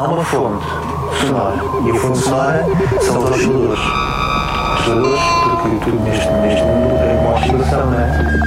há uma fonte sonora. E a fonte sonora são os osciladores. Osciladores, porque tudo neste, neste mundo é uma oscilação, não é?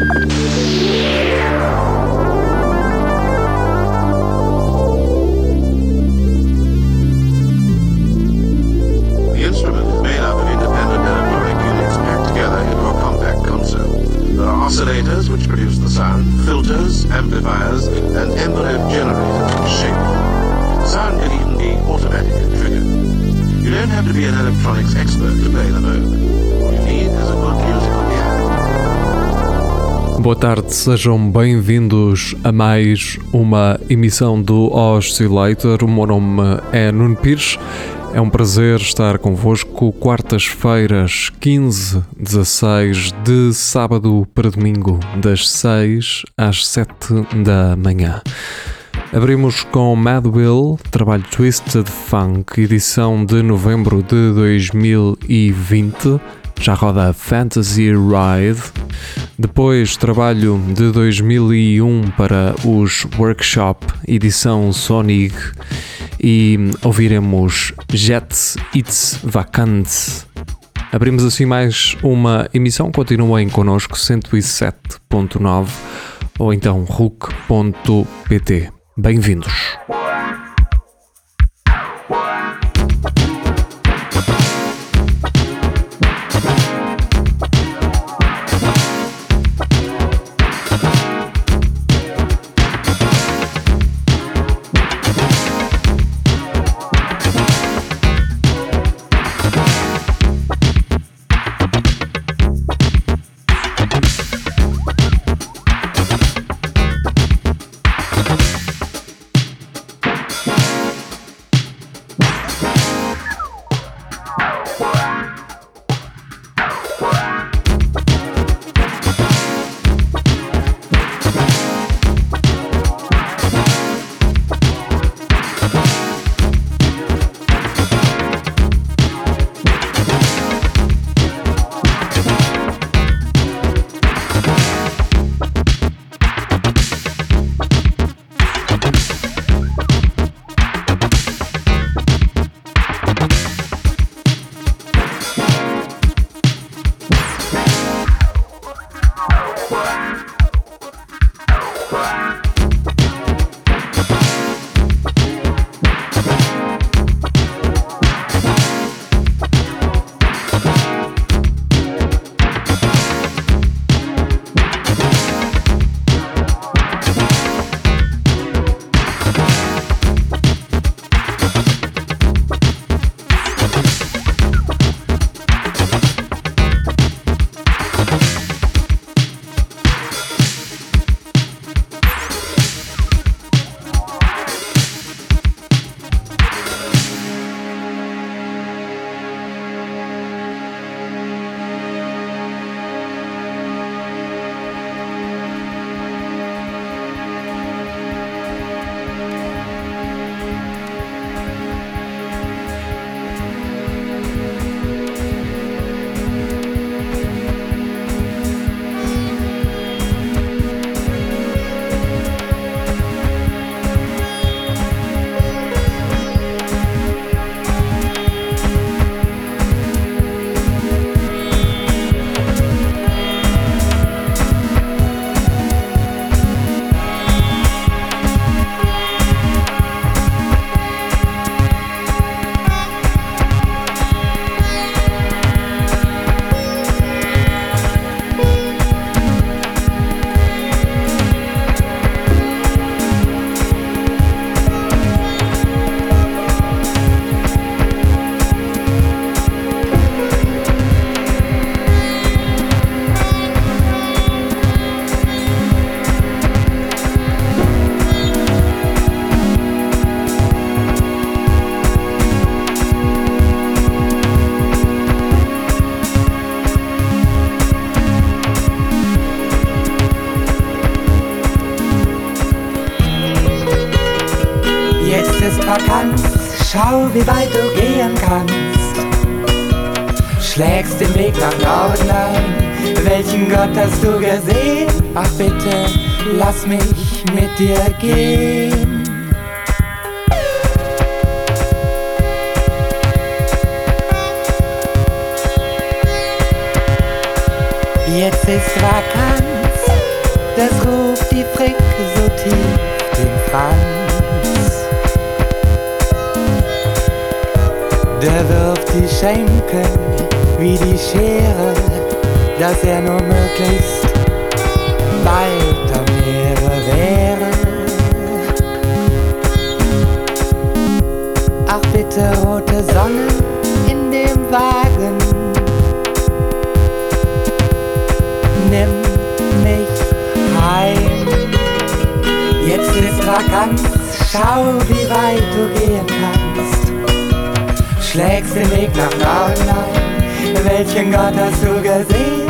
Boa tarde, sejam bem-vindos a mais uma emissão do Oscillator. O meu nome é Nuno Pires. É um prazer estar convosco quartas-feiras, 15, 16 de sábado para domingo, das 6 às 7 da manhã. Abrimos com Mad Will, trabalho Twisted Funk, edição de novembro de 2020. Já roda Fantasy Ride. Depois, trabalho de 2001 para os Workshop, edição Sonic. E ouviremos Jet It's Vacant. Abrimos assim mais uma emissão. Continuem connosco 107.9 ou então RUC.pt. Bem-vindos. Wie weit du gehen kannst. Schlägst den Weg nach Norden ein, welchen Gott hast du gesehen? Ach bitte, lass mich mit dir gehen. Sonne in dem Wagen. Nimm mich heim. Jetzt ist Vakanz, schau wie weit du gehen kannst. Schlägst den Weg nach Norden ein, welchen Gott hast du gesehen?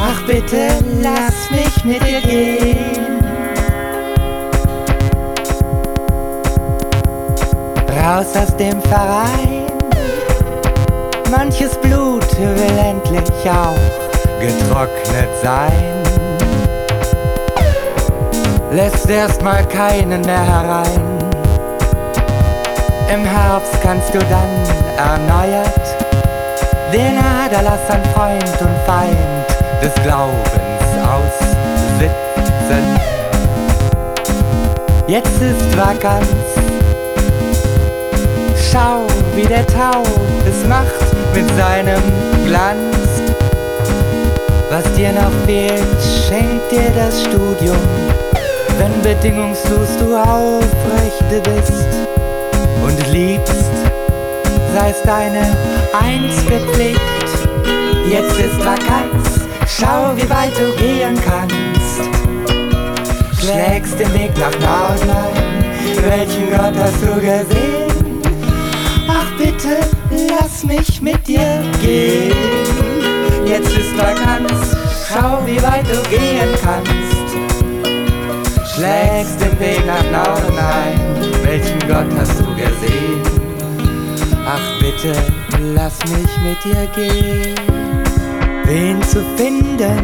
Ach bitte lass mich mit dir gehen. Raus aus dem Verein. Manches Blut will endlich auch getrocknet sein. Lässt erstmal keinen mehr herein. Im Herbst kannst du dann erneuert den Aderlass an Freund und Feind des Glaubens aussitzen. Jetzt ist Vakanz. Schau, wie der Tau es macht mit seinem Glanz. Was dir noch fehlt, schenkt dir das Studium, wenn bedingungslos du aufrecht bist und liebst, sei es deine einzige Pflicht. Jetzt ist Vakanz Schau, wie weit du gehen kannst. Schlägst den Weg nach Norden ein. Welchen Gott hast du gesehen? Lass mich mit dir gehen. Jetzt ist Vakanz. Schau, wie weit du gehen kannst. Schlägst den Weg nach Norden ein. Welchen Gott hast du gesehen? Ach bitte, lass mich mit dir gehen wen zu finden,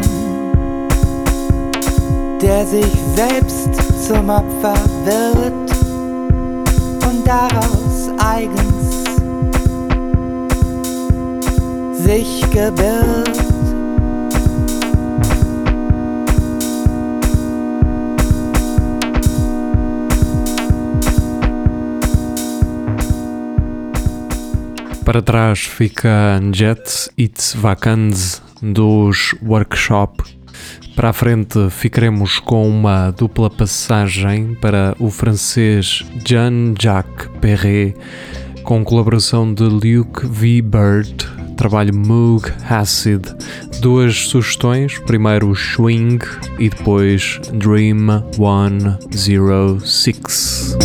der sich selbst zum Opfer wird und daraus eigens sich gebirgt. Para trás fica Jet It's Vacans dos Workshop. Para a frente ficaremos com uma dupla passagem para o francês Jean-Jacques Perret, com colaboração de Luke V. Bird, trabalho Moog Acid. Duas sugestões, primeiro Swing e depois Dream 106.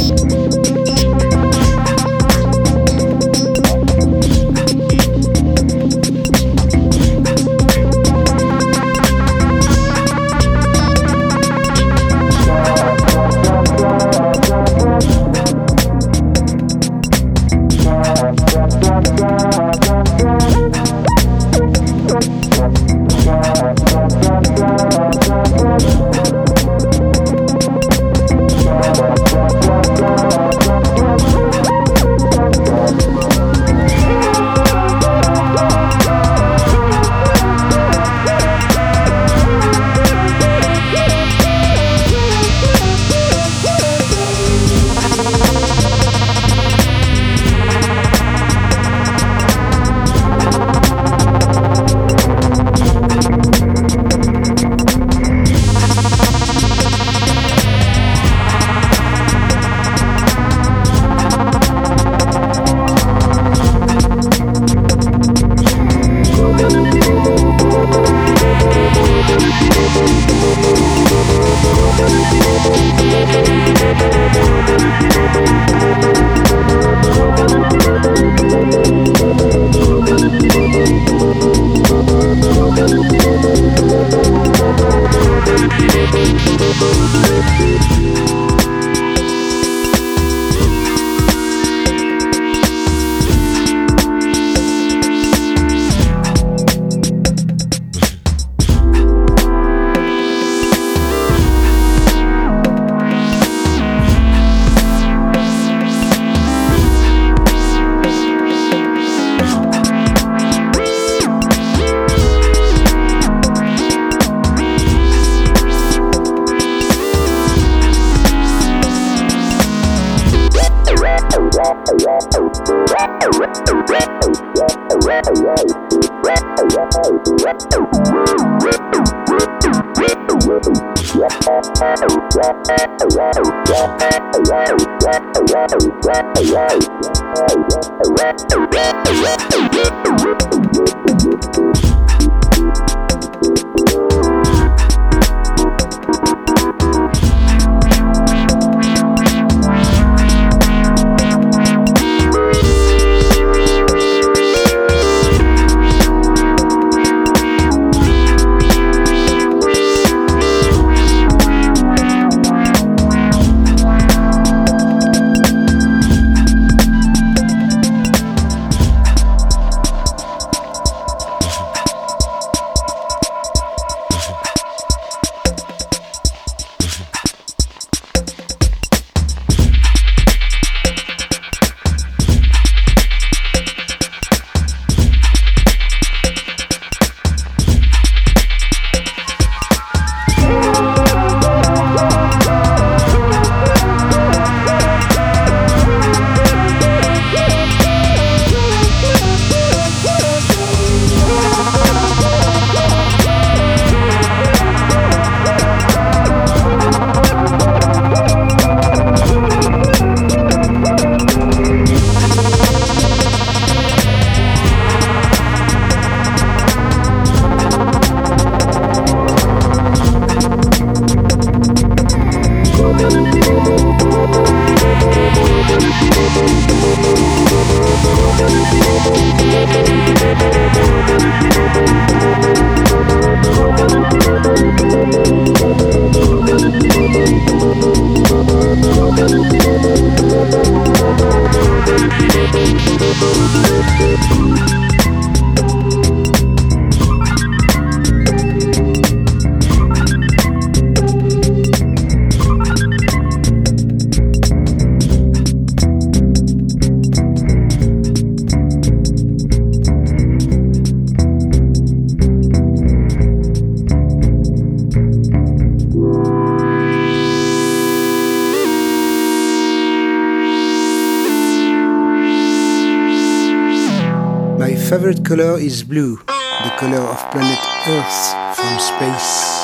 Is blue, the color of planet Earth from space.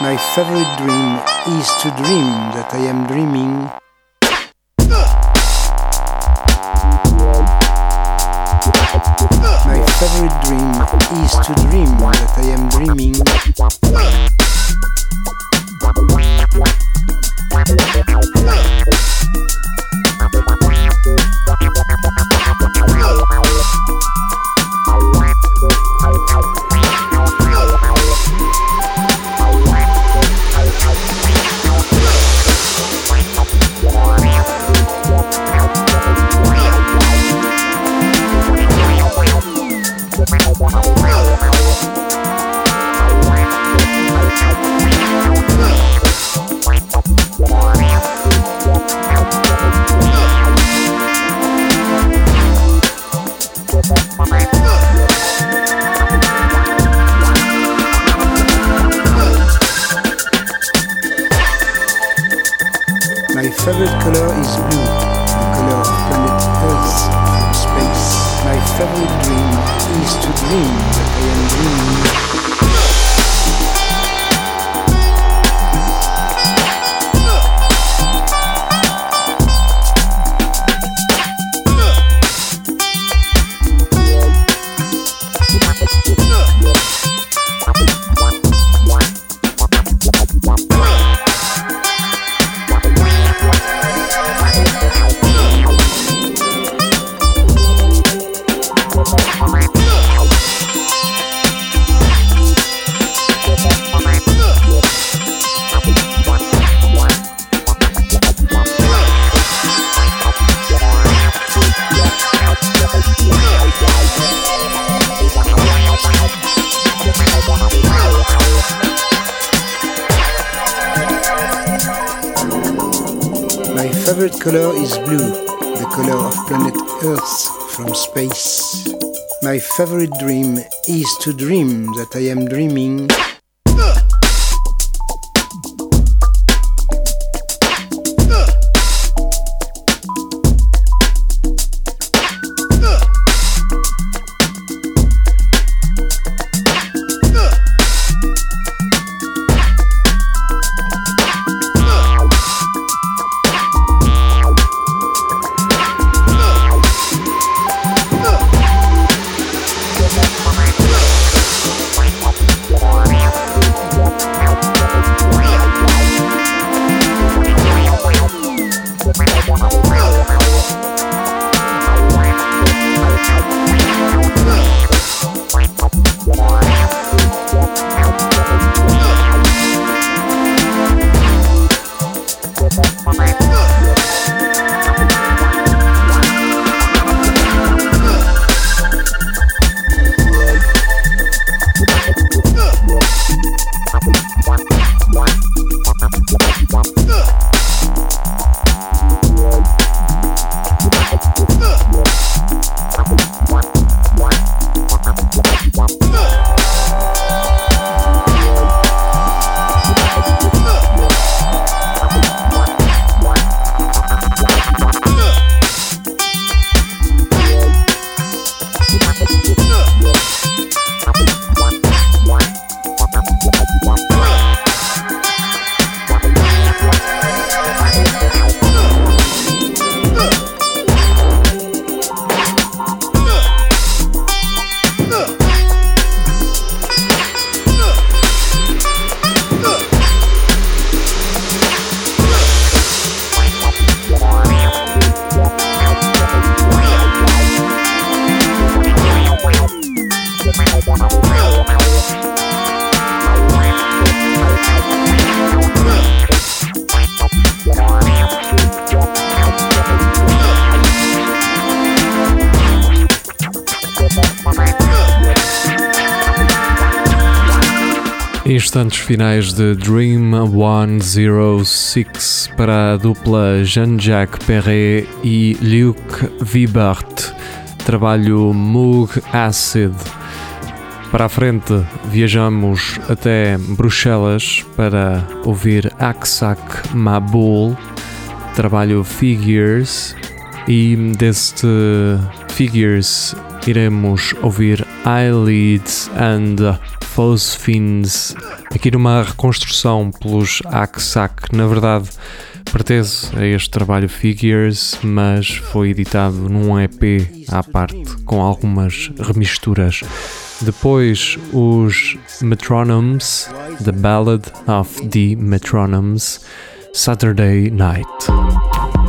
My favorite dream is to dream that I am dreaming. My favorite dream is to dream that I am dreaming. Favorite color is blue, the color of planet Earth from space. My favorite dream is to dream that I am dreaming. Instantes finais de Dream 106 para a dupla Jean-Jacques Perret e Luc Vibert, trabalho Moog Acid. Para a frente, viajamos até Bruxelas para ouvir Aksak Mabul, trabalho Figures, e deste Figures iremos ouvir Eyelids and Phosphines, aqui numa reconstrução pelos Aksak, na verdade pertence a este trabalho Figures, mas foi editado num EP à parte, com algumas remisturas. Depois os Metronomes, The Ballad of the Metronomes, Saturday Night.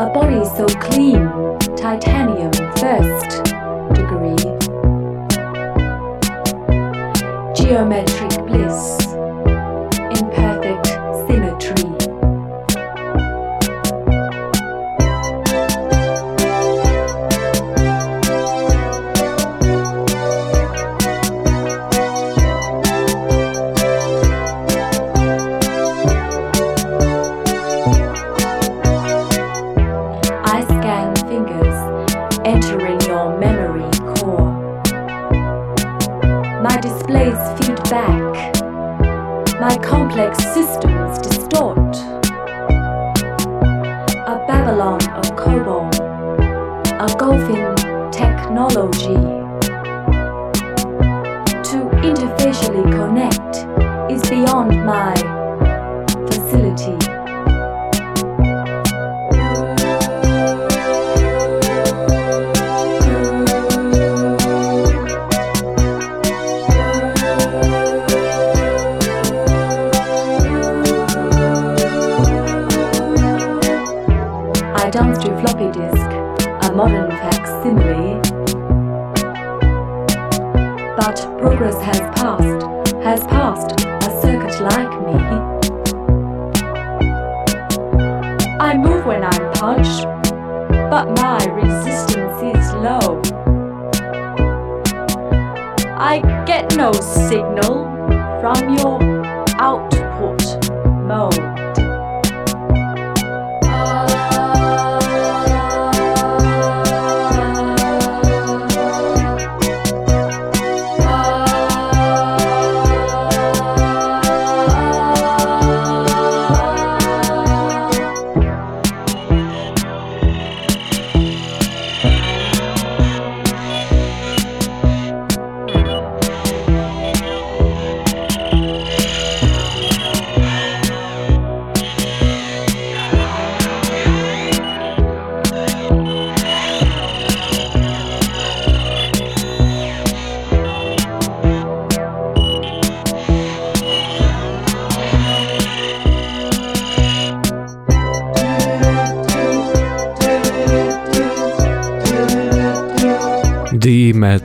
A body so clean, titanium first degree. Geometric bliss.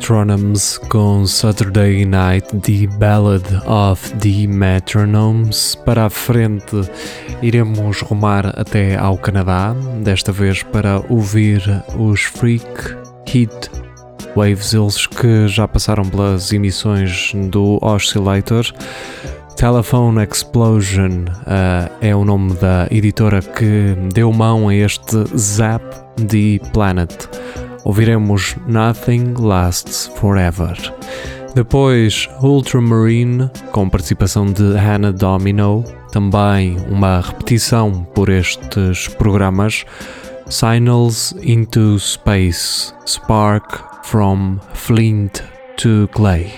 Metronomes com Saturday Night The Ballad of the Metronomes. Para a frente iremos rumar até ao Canadá, desta vez para ouvir os Freak Heat Waves, eles que já passaram pelas emissões do Oscillator. Telephone Explosion uh, é o nome da editora que deu mão a este Zap the Planet ouviremos Nothing Lasts Forever. Depois Ultramarine, com participação de Hannah Domino, também uma repetição por estes programas. Signals into Space, Spark from Flint to Clay.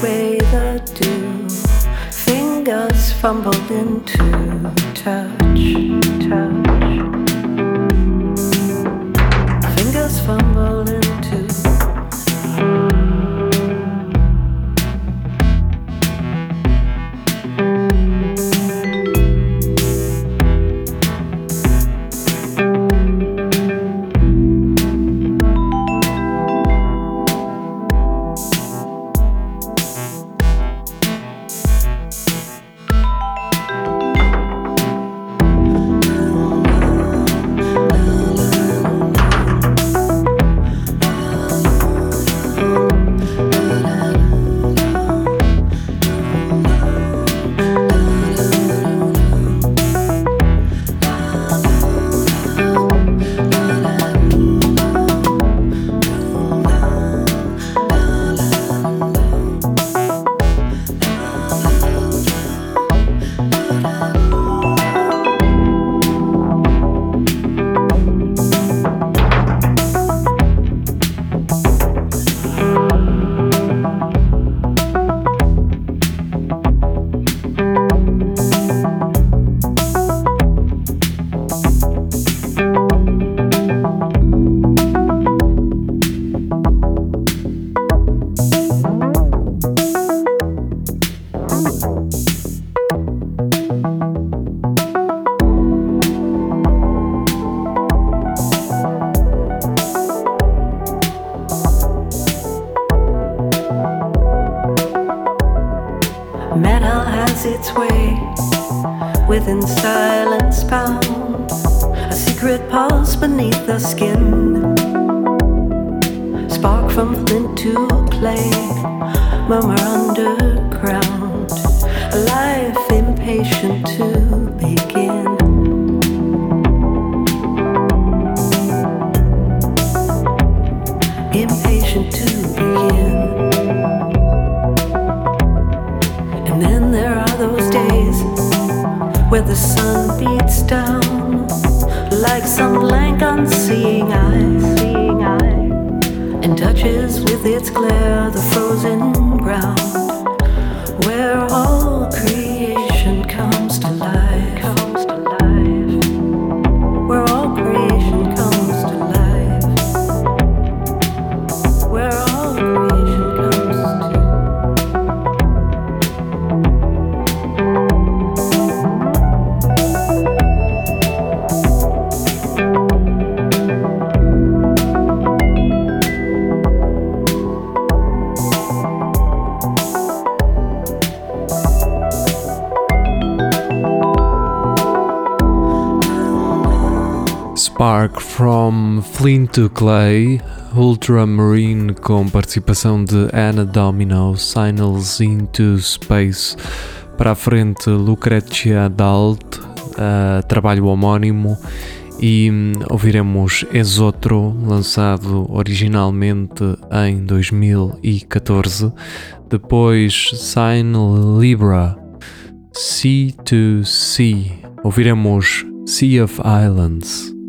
Away the dew. Fingers fumbled into touch, touch. Like some blank unseeing eye, and touches with its glare the frozen ground. Where all creation Flint to Clay, Ultramarine com participação de Anna Domino, Signals into Space. Para a frente, Lucretia Dalt, uh, trabalho homónimo. E hum, ouviremos Exotro, lançado originalmente em 2014. Depois, Sign Libra, Sea to Sea. Ouviremos Sea of Islands.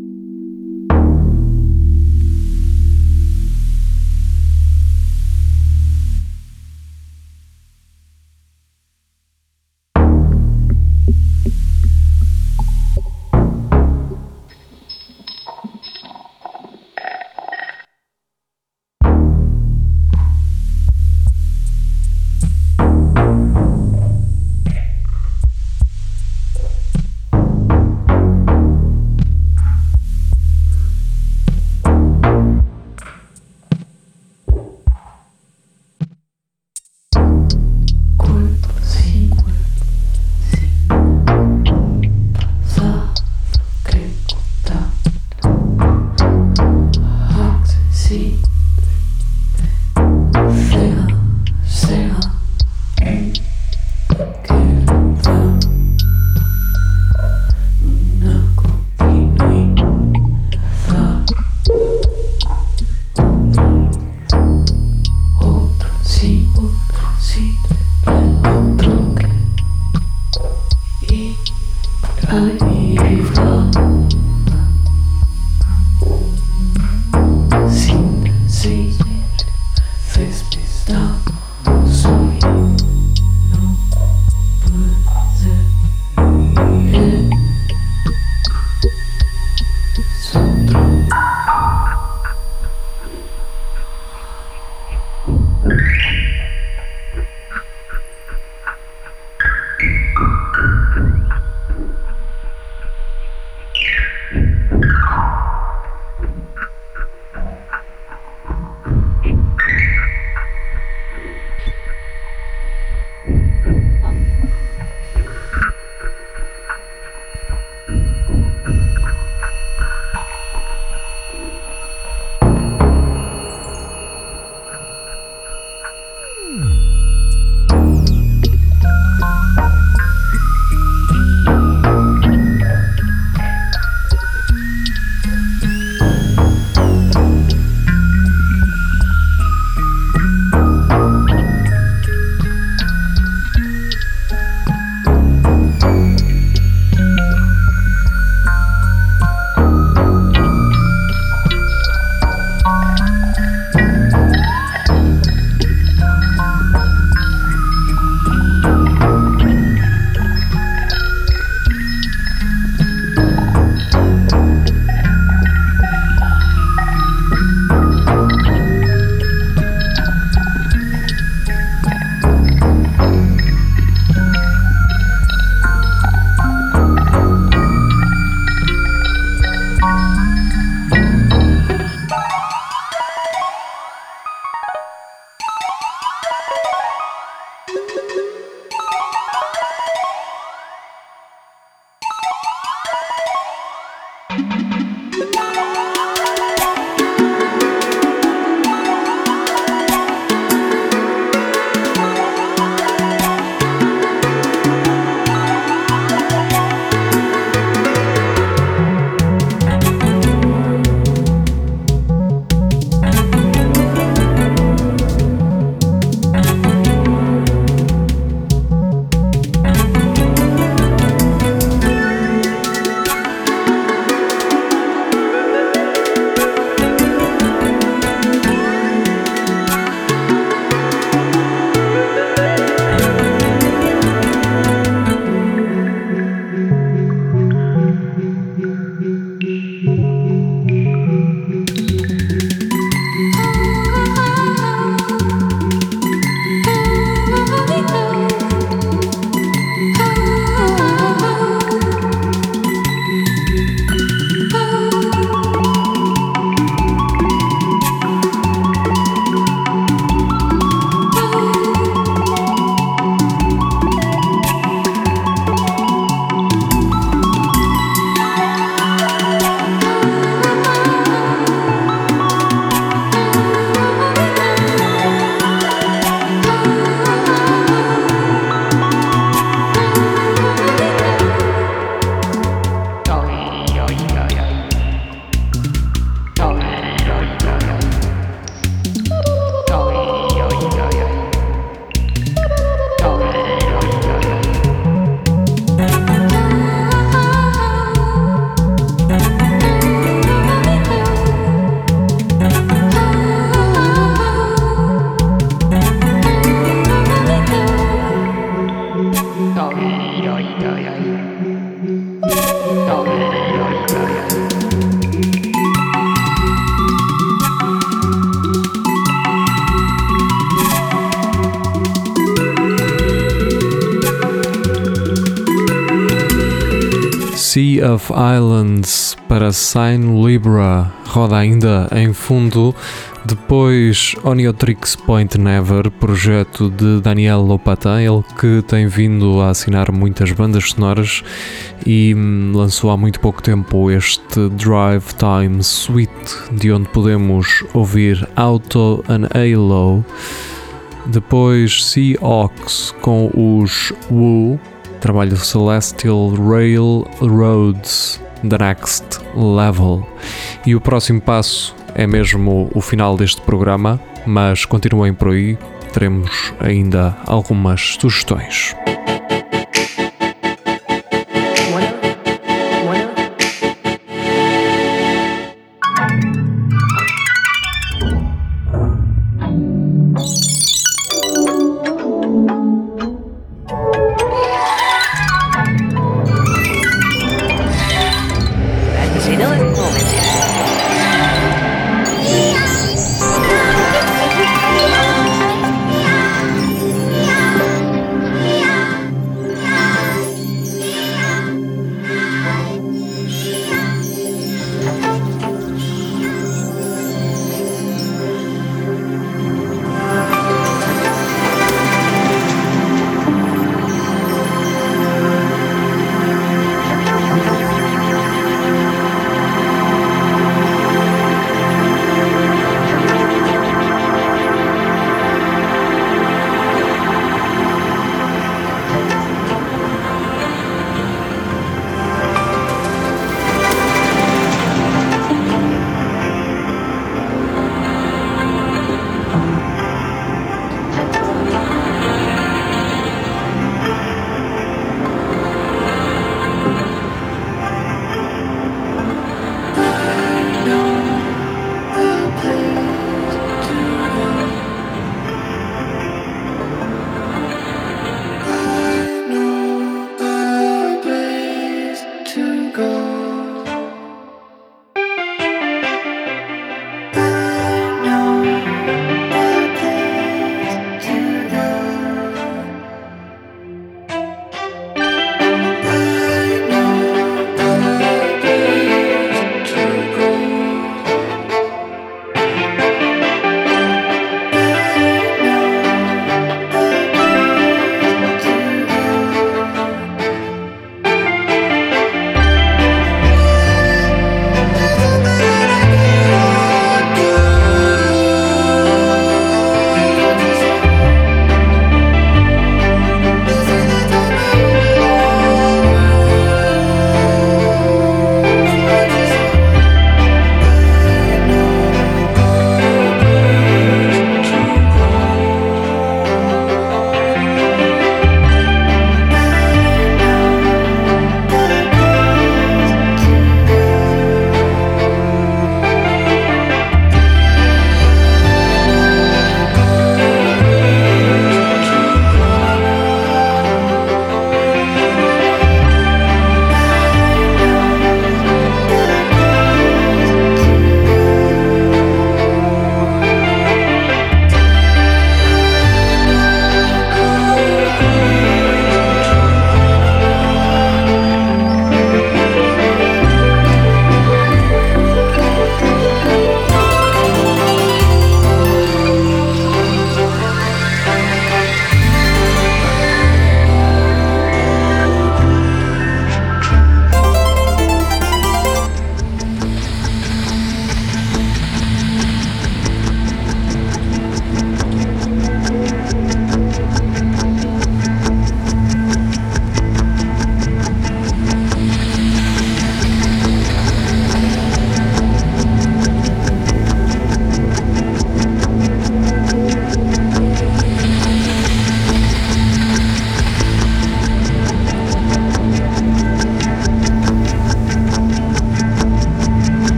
Of Islands para Sign Libra roda ainda em fundo. Depois Oniotrix Point Never, projeto de Daniel Lopatin, ele que tem vindo a assinar muitas bandas sonoras e hum, lançou há muito pouco tempo este Drive Time Suite, de onde podemos ouvir Auto and Halo. Depois Sea Ox com os Woo, trabalho Celestial Railroads The Next Level. E o próximo passo é mesmo o final deste programa, mas continuem por aí, teremos ainda algumas sugestões.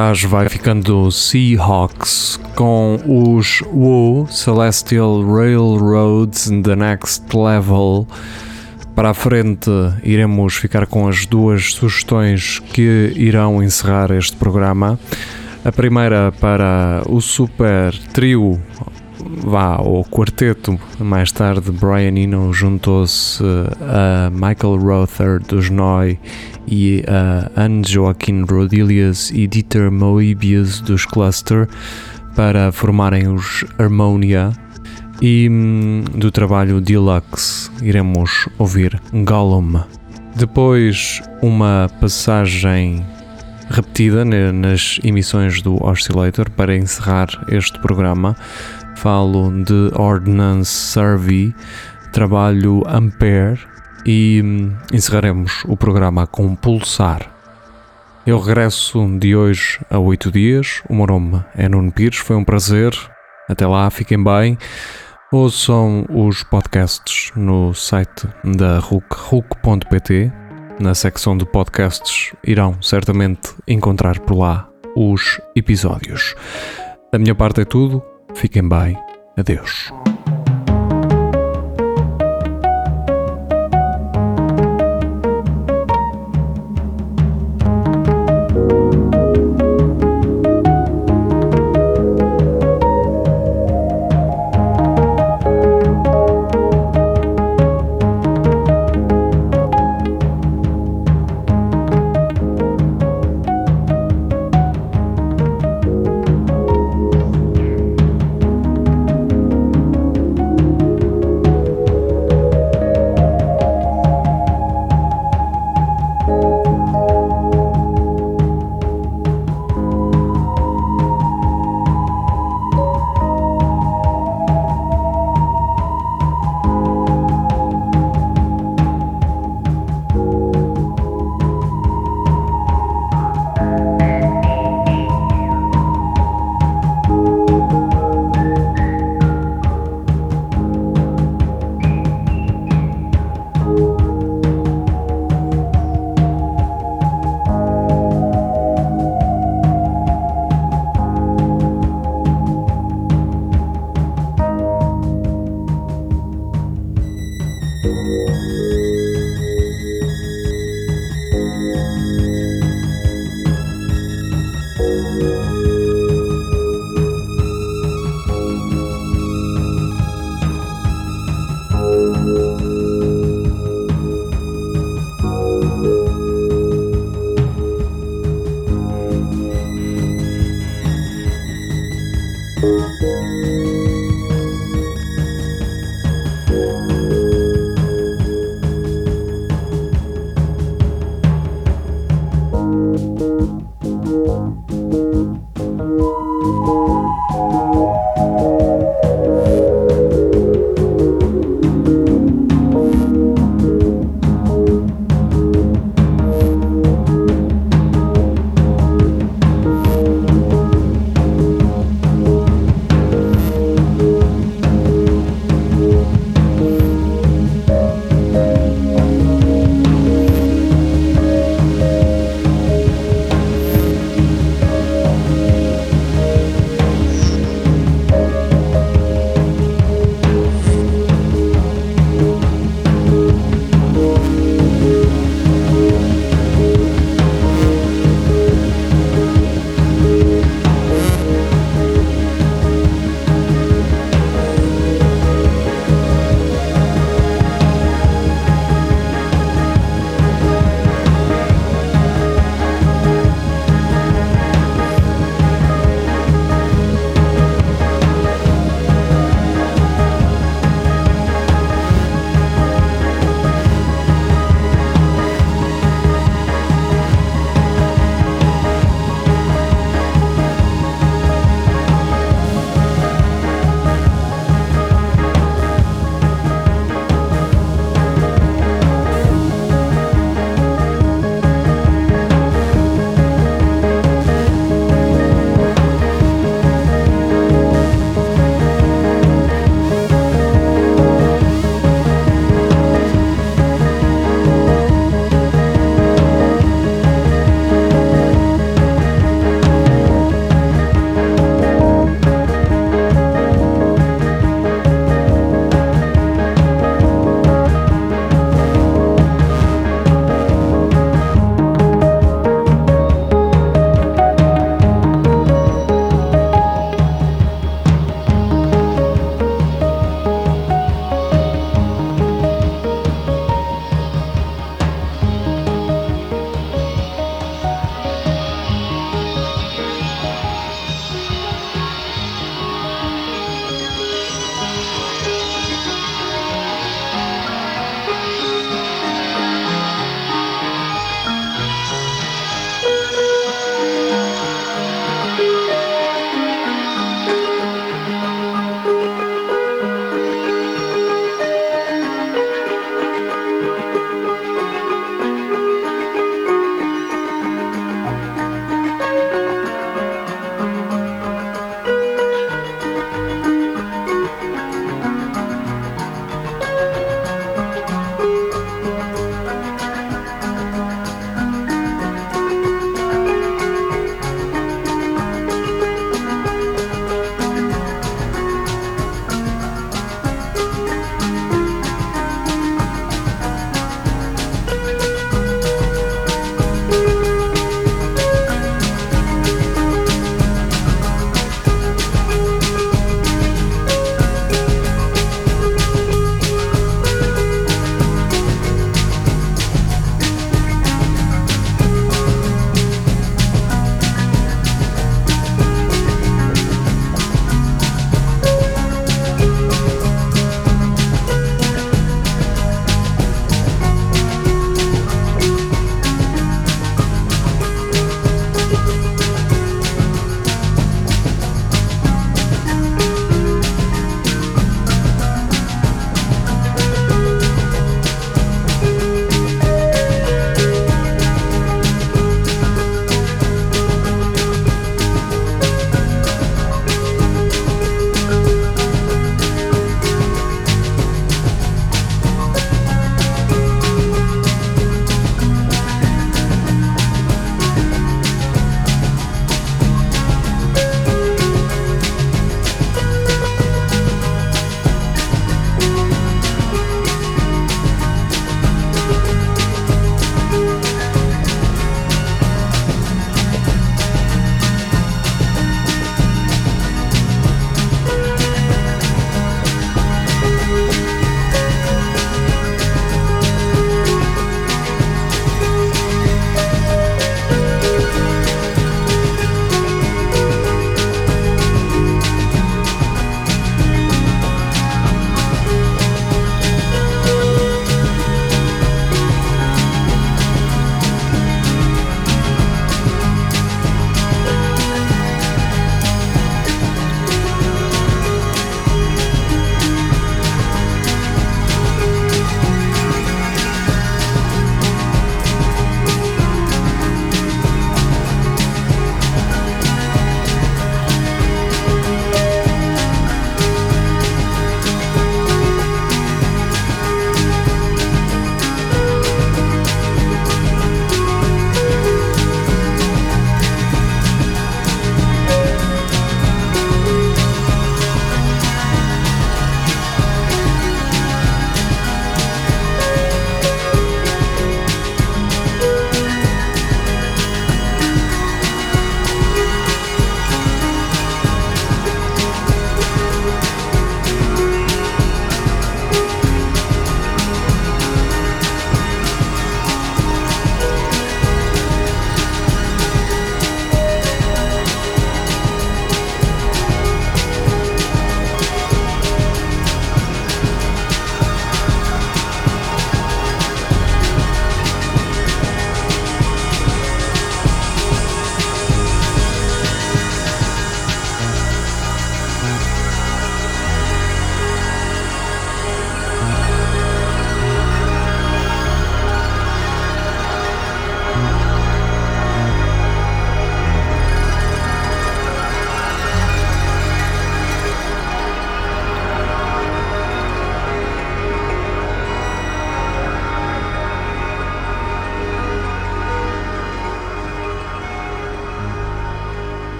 Trás vai ficando Seahawks com os Woo Celestial Railroads The Next Level. Para a frente iremos ficar com as duas sugestões que irão encerrar este programa. A primeira para o super trio, vá, o quarteto, mais tarde Brian Eno juntou-se a Michael Rother dos Noi e a Anne Joaquin Rodilius e Dieter Moebius dos Cluster para formarem os Harmonia e hum, do trabalho Deluxe iremos ouvir Gollum. Depois uma passagem repetida nas emissões do Oscillator para encerrar este programa. Falo de Ordnance Survey, trabalho Ampere e hum, encerraremos o programa com Pulsar. Eu regresso de hoje a oito dias. O meu nome é Nuno Pires, foi um prazer. Até lá, fiquem bem. Ouçam os podcasts no site da RUC, RUC.pt. Na secção de podcasts irão certamente encontrar por lá os episódios. Da minha parte é tudo. Fiquem bem. Adeus.